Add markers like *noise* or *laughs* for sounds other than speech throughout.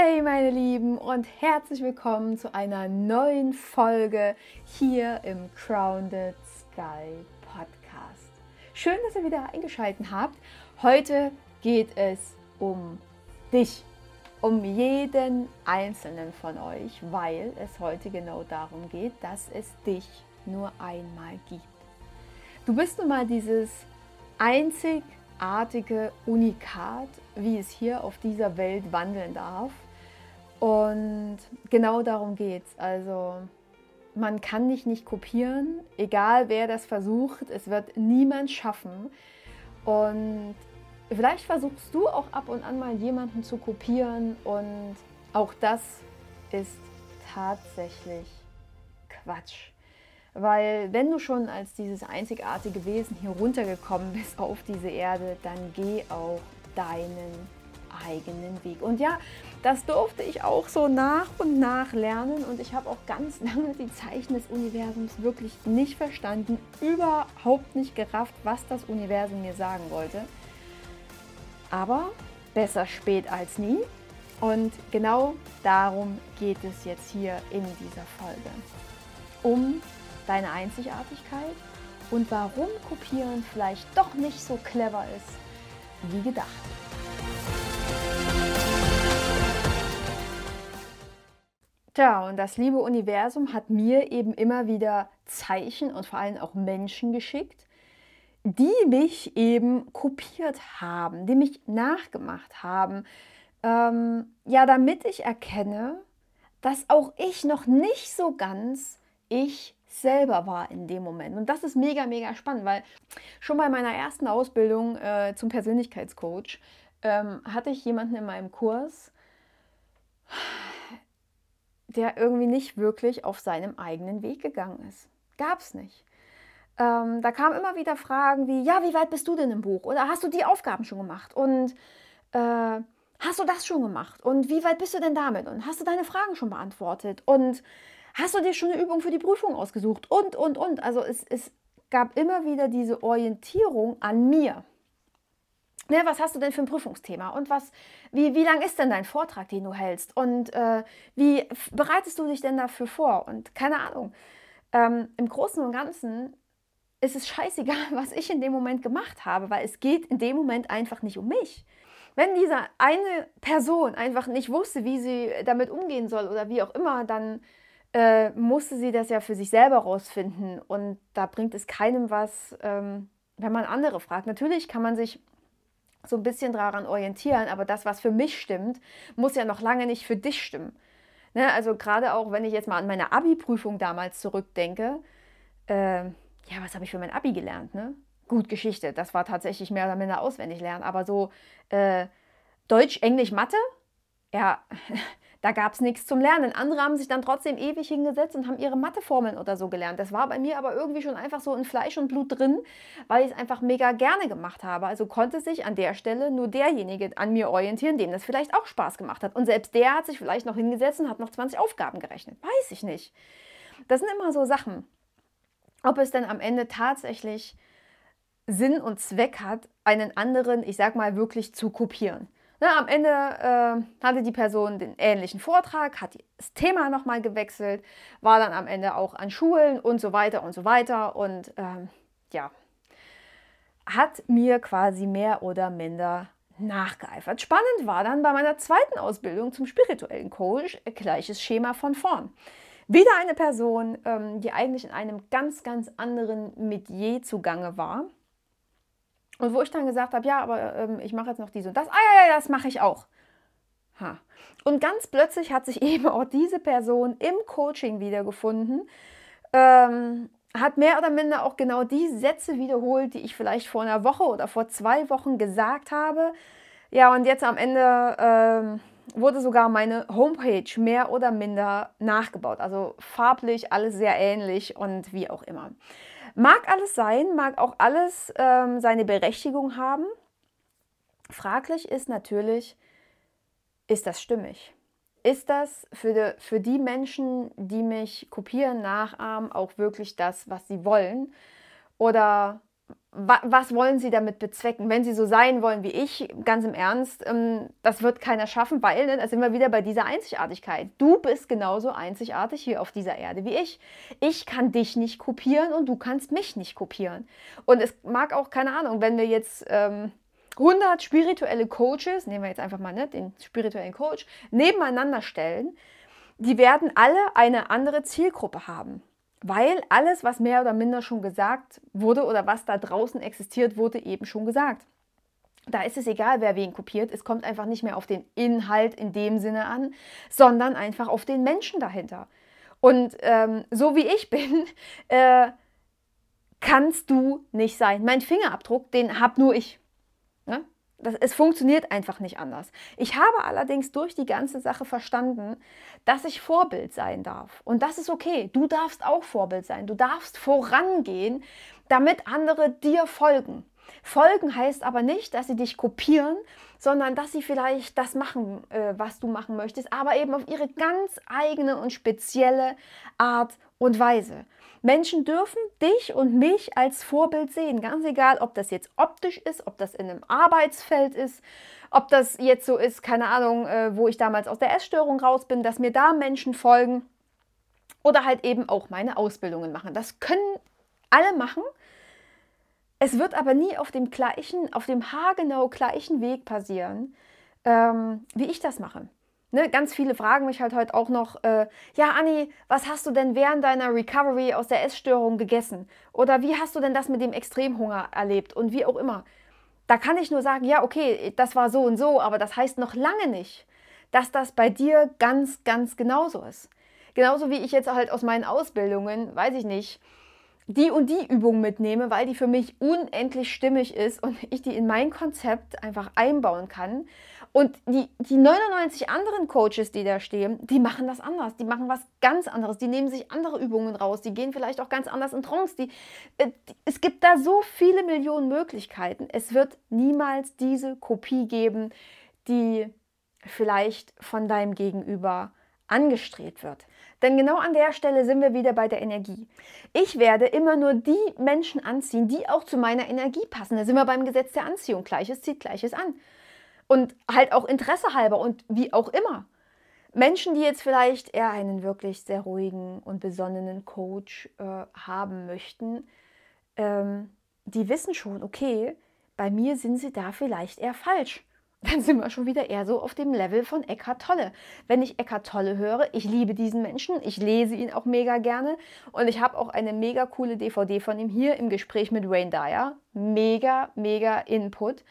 Hey meine Lieben und herzlich willkommen zu einer neuen Folge hier im Grounded Sky Podcast. Schön, dass ihr wieder eingeschaltet habt. Heute geht es um dich, um jeden einzelnen von euch, weil es heute genau darum geht, dass es dich nur einmal gibt. Du bist nun mal dieses einzigartige Unikat, wie es hier auf dieser Welt wandeln darf. Und genau darum geht es. Also man kann dich nicht kopieren, egal wer das versucht, es wird niemand schaffen. Und vielleicht versuchst du auch ab und an mal jemanden zu kopieren und auch das ist tatsächlich Quatsch. Weil wenn du schon als dieses einzigartige Wesen hier runtergekommen bist auf diese Erde, dann geh auch deinen eigenen Weg. Und ja, das durfte ich auch so nach und nach lernen und ich habe auch ganz *laughs* lange die Zeichen des Universums wirklich nicht verstanden, überhaupt nicht gerafft, was das Universum mir sagen wollte. Aber besser spät als nie. Und genau darum geht es jetzt hier in dieser Folge. Um deine Einzigartigkeit und warum Kopieren vielleicht doch nicht so clever ist wie gedacht. Tja, und das liebe Universum hat mir eben immer wieder Zeichen und vor allem auch Menschen geschickt, die mich eben kopiert haben, die mich nachgemacht haben. Ähm, ja, damit ich erkenne, dass auch ich noch nicht so ganz ich selber war in dem Moment. Und das ist mega, mega spannend, weil schon bei meiner ersten Ausbildung äh, zum Persönlichkeitscoach ähm, hatte ich jemanden in meinem Kurs, der irgendwie nicht wirklich auf seinem eigenen Weg gegangen ist. Gab es nicht. Ähm, da kamen immer wieder Fragen wie, ja, wie weit bist du denn im Buch? Oder hast du die Aufgaben schon gemacht? Und äh, hast du das schon gemacht? Und wie weit bist du denn damit? Und hast du deine Fragen schon beantwortet? Und hast du dir schon eine Übung für die Prüfung ausgesucht? Und, und, und. Also es, es gab immer wieder diese Orientierung an mir. Ne, was hast du denn für ein Prüfungsthema und was, wie, wie lang ist denn dein Vortrag, den du hältst und äh, wie bereitest du dich denn dafür vor und keine Ahnung. Ähm, Im Großen und Ganzen ist es scheißegal, *laughs* was ich in dem Moment gemacht habe, weil es geht in dem Moment einfach nicht um mich. Wenn diese eine Person einfach nicht wusste, wie sie damit umgehen soll oder wie auch immer, dann äh, musste sie das ja für sich selber rausfinden und da bringt es keinem was, ähm, wenn man andere fragt. Natürlich kann man sich so ein bisschen daran orientieren, aber das, was für mich stimmt, muss ja noch lange nicht für dich stimmen. Ne? Also gerade auch, wenn ich jetzt mal an meine Abi-Prüfung damals zurückdenke, äh, ja, was habe ich für mein Abi gelernt? Ne? Gut, Geschichte, das war tatsächlich mehr oder minder auswendig lernen, aber so äh, Deutsch, Englisch, Mathe, ja, *laughs* da gab es nichts zum Lernen. Andere haben sich dann trotzdem ewig hingesetzt und haben ihre Matheformeln oder so gelernt. Das war bei mir aber irgendwie schon einfach so in Fleisch und Blut drin, weil ich es einfach mega gerne gemacht habe. Also konnte sich an der Stelle nur derjenige an mir orientieren, dem das vielleicht auch Spaß gemacht hat. Und selbst der hat sich vielleicht noch hingesetzt und hat noch 20 Aufgaben gerechnet. Weiß ich nicht. Das sind immer so Sachen. Ob es denn am Ende tatsächlich Sinn und Zweck hat, einen anderen, ich sag mal, wirklich zu kopieren. Ne, am Ende äh, hatte die Person den ähnlichen Vortrag, hat das Thema nochmal gewechselt, war dann am Ende auch an Schulen und so weiter und so weiter und ähm, ja, hat mir quasi mehr oder minder nachgeeifert. Spannend war dann bei meiner zweiten Ausbildung zum spirituellen Coach gleiches Schema von vorn. Wieder eine Person, ähm, die eigentlich in einem ganz, ganz anderen Metier zugange war und wo ich dann gesagt habe, ja, aber ähm, ich mache jetzt noch dies und das. Ah ja, ja, das mache ich auch. Ha. Und ganz plötzlich hat sich *laughs* eben auch diese Person im Coaching wiedergefunden, ähm, hat mehr oder minder auch genau die Sätze wiederholt, die ich vielleicht vor einer Woche oder vor zwei Wochen gesagt habe. Ja, und jetzt am Ende ähm, wurde sogar meine Homepage mehr oder minder nachgebaut. Also farblich alles sehr ähnlich und wie auch immer. Mag alles sein, mag auch alles ähm, seine Berechtigung haben. Fraglich ist natürlich, ist das stimmig? Ist das für die, für die Menschen, die mich kopieren, nachahmen, auch wirklich das, was sie wollen? Oder was wollen Sie damit bezwecken? Wenn Sie so sein wollen wie ich, ganz im Ernst, ähm, das wird keiner schaffen, weil ne, da sind wir wieder bei dieser Einzigartigkeit. Du bist genauso einzigartig hier auf dieser Erde wie ich. Ich kann dich nicht kopieren und du kannst mich nicht kopieren. Und es mag auch, keine Ahnung, wenn wir jetzt ähm, 100 spirituelle Coaches, nehmen wir jetzt einfach mal ne, den spirituellen Coach, nebeneinander stellen, die werden alle eine andere Zielgruppe haben. Weil alles, was mehr oder minder schon gesagt wurde oder was da draußen existiert, wurde eben schon gesagt. Da ist es egal, wer wen kopiert. Es kommt einfach nicht mehr auf den Inhalt in dem Sinne an, sondern einfach auf den Menschen dahinter. Und ähm, so wie ich bin, *laughs* äh, kannst du nicht sein. Mein Fingerabdruck, den habe nur ich. Ne? Das, es funktioniert einfach nicht anders. Ich habe allerdings durch die ganze Sache verstanden, dass ich Vorbild sein darf. Und das ist okay. Du darfst auch Vorbild sein. Du darfst vorangehen, damit andere dir folgen. Folgen heißt aber nicht, dass sie dich kopieren, sondern dass sie vielleicht das machen, äh, was du machen möchtest, aber eben auf ihre ganz eigene und spezielle Art und Weise. Menschen dürfen dich und mich als Vorbild sehen, ganz egal, ob das jetzt optisch ist, ob das in einem Arbeitsfeld ist, ob das jetzt so ist, keine Ahnung, äh, wo ich damals aus der Essstörung raus bin, dass mir da Menschen folgen oder halt eben auch meine Ausbildungen machen. Das können alle machen. Es wird aber nie auf dem gleichen, auf dem haargenau gleichen Weg passieren, ähm, wie ich das mache. Ne, ganz viele fragen mich halt heute auch noch, äh, ja Anni, was hast du denn während deiner Recovery aus der Essstörung gegessen? Oder wie hast du denn das mit dem Extremhunger erlebt? Und wie auch immer. Da kann ich nur sagen, ja, okay, das war so und so, aber das heißt noch lange nicht, dass das bei dir ganz, ganz genauso ist. Genauso wie ich jetzt halt aus meinen Ausbildungen, weiß ich nicht, die und die Übung mitnehme, weil die für mich unendlich stimmig ist und ich die in mein Konzept einfach einbauen kann. Und die, die 99 anderen Coaches, die da stehen, die machen das anders. Die machen was ganz anderes. Die nehmen sich andere Übungen raus. Die gehen vielleicht auch ganz anders in Trance. Die, äh, die, es gibt da so viele Millionen Möglichkeiten. Es wird niemals diese Kopie geben, die vielleicht von deinem Gegenüber angestrebt wird. Denn genau an der Stelle sind wir wieder bei der Energie. Ich werde immer nur die Menschen anziehen, die auch zu meiner Energie passen. Da sind wir beim Gesetz der Anziehung. Gleiches zieht Gleiches an. Und halt auch Interesse halber und wie auch immer. Menschen, die jetzt vielleicht eher einen wirklich sehr ruhigen und besonnenen Coach äh, haben möchten, ähm, die wissen schon, okay, bei mir sind sie da vielleicht eher falsch *laughs* dann sind wir schon wieder eher so auf dem Level von Eckhart Tolle. Wenn ich Eckhart Tolle höre, ich liebe diesen Menschen, ich lese ihn auch mega gerne und ich habe auch eine mega coole DVD von ihm hier im Gespräch mit Wayne Dyer. Mega, mega Input.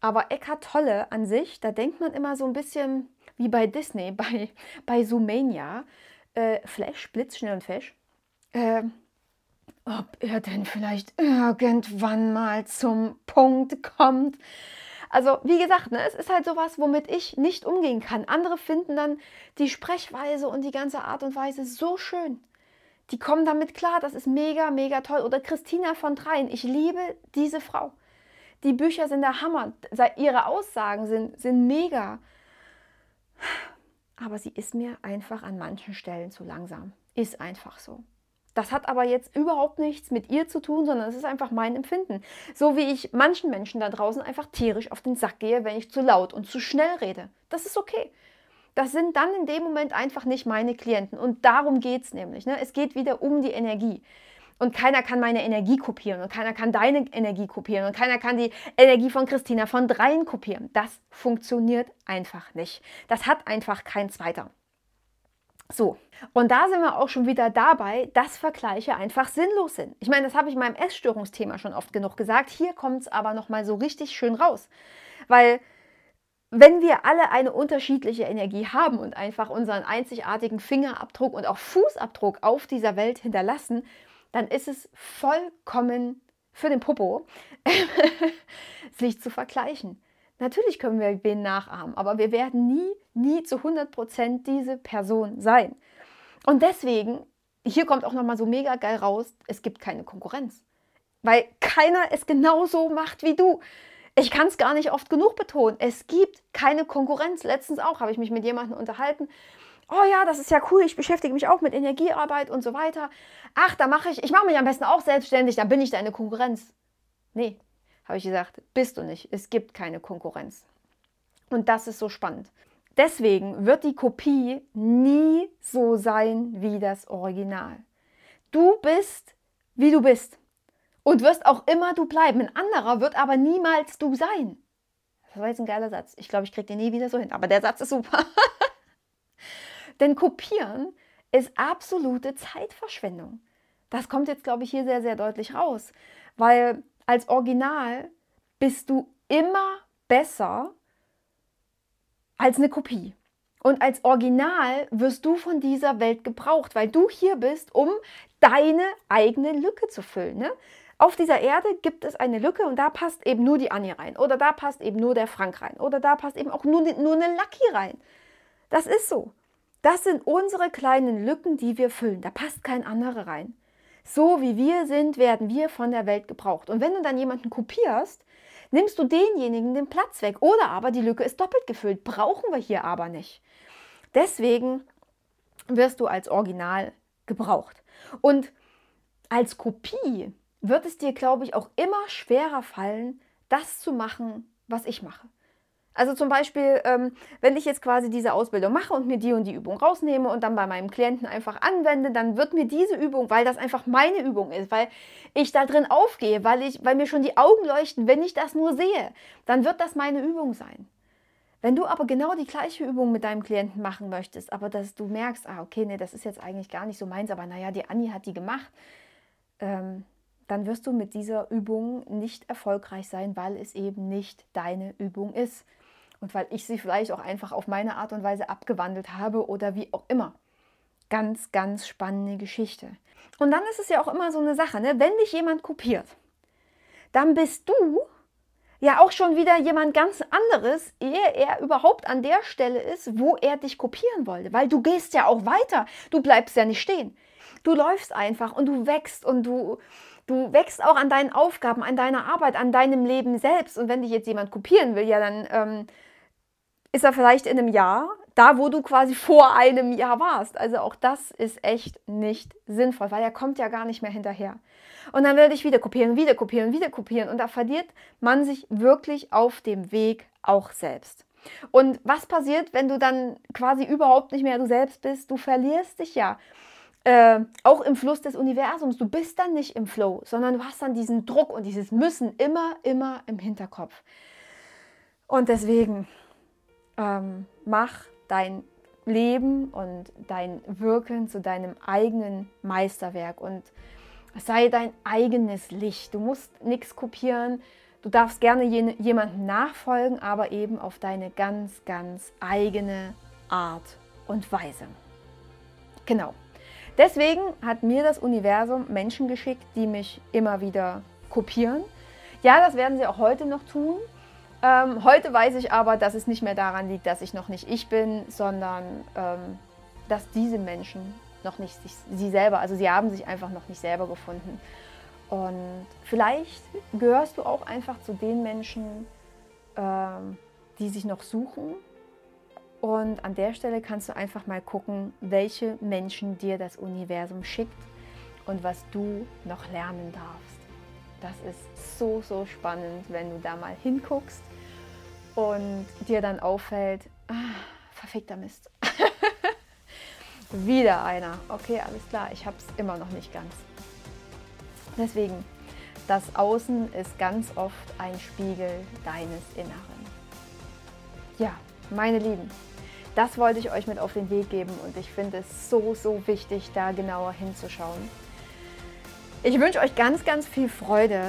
Aber Eckhart Tolle an sich, da denkt man immer so ein bisschen wie bei Disney, *laughs* bei, bei Zoomania, äh, Flash, Blitzschnell und Fisch. Äh, ob er denn vielleicht irgendwann mal zum Punkt kommt. Also wie gesagt, ne, es ist halt sowas, womit ich nicht umgehen kann. Andere finden dann die Sprechweise und die ganze Art und Weise so schön. Die kommen damit klar, das ist mega, mega toll. Oder Christina von Dreien, ich liebe diese Frau. Die Bücher sind der Hammer. Ihre Aussagen sind, sind mega. Aber sie ist mir einfach an manchen Stellen zu langsam. Ist einfach so. Das hat aber jetzt überhaupt nichts mit ihr zu tun, sondern es ist einfach mein Empfinden. So wie ich manchen Menschen da draußen einfach tierisch auf den Sack gehe, wenn ich zu laut und zu schnell rede. Das ist okay. Das sind dann in dem Moment einfach nicht meine Klienten. Und darum geht es nämlich. Ne? Es geht wieder um die Energie. Und keiner kann meine Energie kopieren und keiner kann deine Energie kopieren und keiner kann die Energie von Christina von dreien kopieren. Das funktioniert einfach nicht. Das hat einfach kein zweiter. So, und da sind wir auch schon wieder dabei, dass Vergleiche einfach sinnlos sind. Ich meine, das habe ich in meinem Essstörungsthema schon oft genug gesagt. Hier kommt es aber nochmal so richtig schön raus. Weil wenn wir alle eine unterschiedliche Energie haben und einfach unseren einzigartigen Fingerabdruck und auch Fußabdruck auf dieser Welt hinterlassen, dann ist es vollkommen für den Popo, *laughs* sich zu vergleichen. Natürlich können wir wen nachahmen, aber wir werden nie, nie zu 100% diese Person sein. Und deswegen, hier kommt auch nochmal so mega geil raus, es gibt keine Konkurrenz. Weil keiner es genauso macht wie du. Ich kann es gar nicht oft genug betonen. Es gibt keine Konkurrenz. Letztens auch habe ich mich mit jemandem unterhalten. Oh ja, das ist ja cool, ich beschäftige mich auch mit Energiearbeit und so weiter. Ach, da mache ich, ich mache mich am besten auch selbstständig, dann bin ich deine Konkurrenz. Nee, habe ich gesagt, bist du nicht. Es gibt keine Konkurrenz. Und das ist so spannend. Deswegen wird die Kopie nie so sein wie das Original. Du bist, wie du bist. Und wirst auch immer du bleiben. Ein anderer wird aber niemals du sein. Das war jetzt ein geiler Satz. Ich glaube, ich kriege den nie wieder so hin. Aber der Satz ist super. *laughs* Denn kopieren ist absolute Zeitverschwendung. Das kommt jetzt, glaube ich, hier sehr, sehr deutlich raus. Weil als Original bist du immer besser als eine Kopie. Und als Original wirst du von dieser Welt gebraucht, weil du hier bist, um deine eigene Lücke zu füllen. Ne? Auf dieser Erde gibt es eine Lücke und da passt eben nur die Annie rein. Oder da passt eben nur der Frank rein. Oder da passt eben auch nur, nur eine Lucky rein. Das ist so. Das sind unsere kleinen Lücken, die wir füllen. Da passt kein anderer rein. So wie wir sind, werden wir von der Welt gebraucht. Und wenn du dann jemanden kopierst, nimmst du denjenigen den Platz weg. Oder aber die Lücke ist doppelt gefüllt. Brauchen wir hier aber nicht. Deswegen wirst du als Original gebraucht. Und als Kopie wird es dir, glaube ich, auch immer schwerer fallen, das zu machen, was ich mache. Also zum Beispiel, ähm, wenn ich jetzt quasi diese Ausbildung mache und mir die und die Übung rausnehme und dann bei meinem Klienten einfach anwende, dann wird mir diese Übung, weil das einfach meine Übung ist, weil ich da drin aufgehe, weil, ich, weil mir schon die Augen leuchten, wenn ich das nur sehe, dann wird das meine Übung sein. Wenn du aber genau die gleiche Übung mit deinem Klienten machen möchtest, aber dass du merkst, ah, okay, nee, das ist jetzt eigentlich gar nicht so meins, aber naja, die Anni hat die gemacht, ähm, dann wirst du mit dieser Übung nicht erfolgreich sein, weil es eben nicht deine Übung ist und weil ich sie vielleicht auch einfach auf meine Art und Weise abgewandelt habe oder wie auch immer. Ganz, ganz spannende Geschichte. Und dann ist es ja auch immer so eine Sache, ne? wenn dich jemand kopiert, dann bist du ja auch schon wieder jemand ganz anderes, ehe er überhaupt an der Stelle ist, wo er dich kopieren wollte. Weil du gehst ja auch weiter, du bleibst ja nicht stehen. Du läufst einfach und du wächst und du, du wächst auch an deinen Aufgaben, an deiner Arbeit, an deinem Leben selbst. Und wenn dich jetzt jemand kopieren will, ja, dann ähm, ist er vielleicht in einem Jahr da, wo du quasi *laughs* vor einem Jahr warst. Also auch das ist echt nicht sinnvoll, weil er kommt ja gar nicht mehr hinterher. Und dann werde ich wieder kopieren, wieder kopieren, wieder kopieren. Und da verliert man sich wirklich auf dem Weg auch selbst. Und was passiert, wenn du dann quasi überhaupt nicht mehr du selbst bist? Du verlierst dich ja. Äh, auch im Fluss des Universums. Du bist dann nicht im Flow, sondern du hast dann diesen Druck und dieses Müssen immer, immer im Hinterkopf. Und deswegen ähm, mach dein Leben und dein Wirken zu deinem eigenen Meisterwerk und sei dein eigenes Licht. Du musst nichts kopieren. Du darfst gerne jemandem nachfolgen, aber eben auf deine ganz, ganz eigene Art und Weise. Genau. Deswegen hat mir das Universum Menschen geschickt, die mich immer wieder kopieren. Ja, das werden sie auch heute noch tun. Ähm, heute weiß ich aber, dass es nicht mehr daran liegt, dass ich noch nicht ich bin, sondern ähm, dass diese Menschen noch nicht sich, sie selber, also sie haben sich einfach noch nicht selber gefunden. Und vielleicht gehörst du auch einfach zu den Menschen, ähm, die sich noch suchen. Und an der Stelle kannst du einfach mal gucken, welche Menschen dir das Universum schickt und was du noch lernen darfst. Das ist so, so spannend, wenn du da mal hinguckst und dir dann auffällt, ah, verfickter Mist. *laughs* Wieder einer. Okay, alles klar, ich habe es immer noch nicht ganz. Deswegen, das Außen ist ganz oft ein Spiegel deines Inneren. Ja, meine Lieben, das wollte ich euch mit auf den Weg geben und ich finde es so, so wichtig, da genauer hinzuschauen. Ich wünsche euch ganz, ganz viel Freude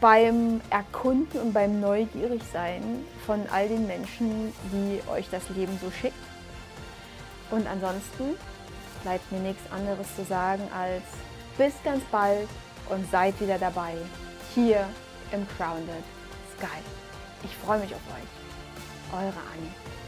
beim Erkunden und beim Neugierigsein von all den Menschen, die euch das Leben so schickt. Und ansonsten bleibt mir nichts anderes zu sagen als bis ganz bald und seid wieder dabei hier im Grounded Sky. Ich freue mich auf euch. Eure Annie.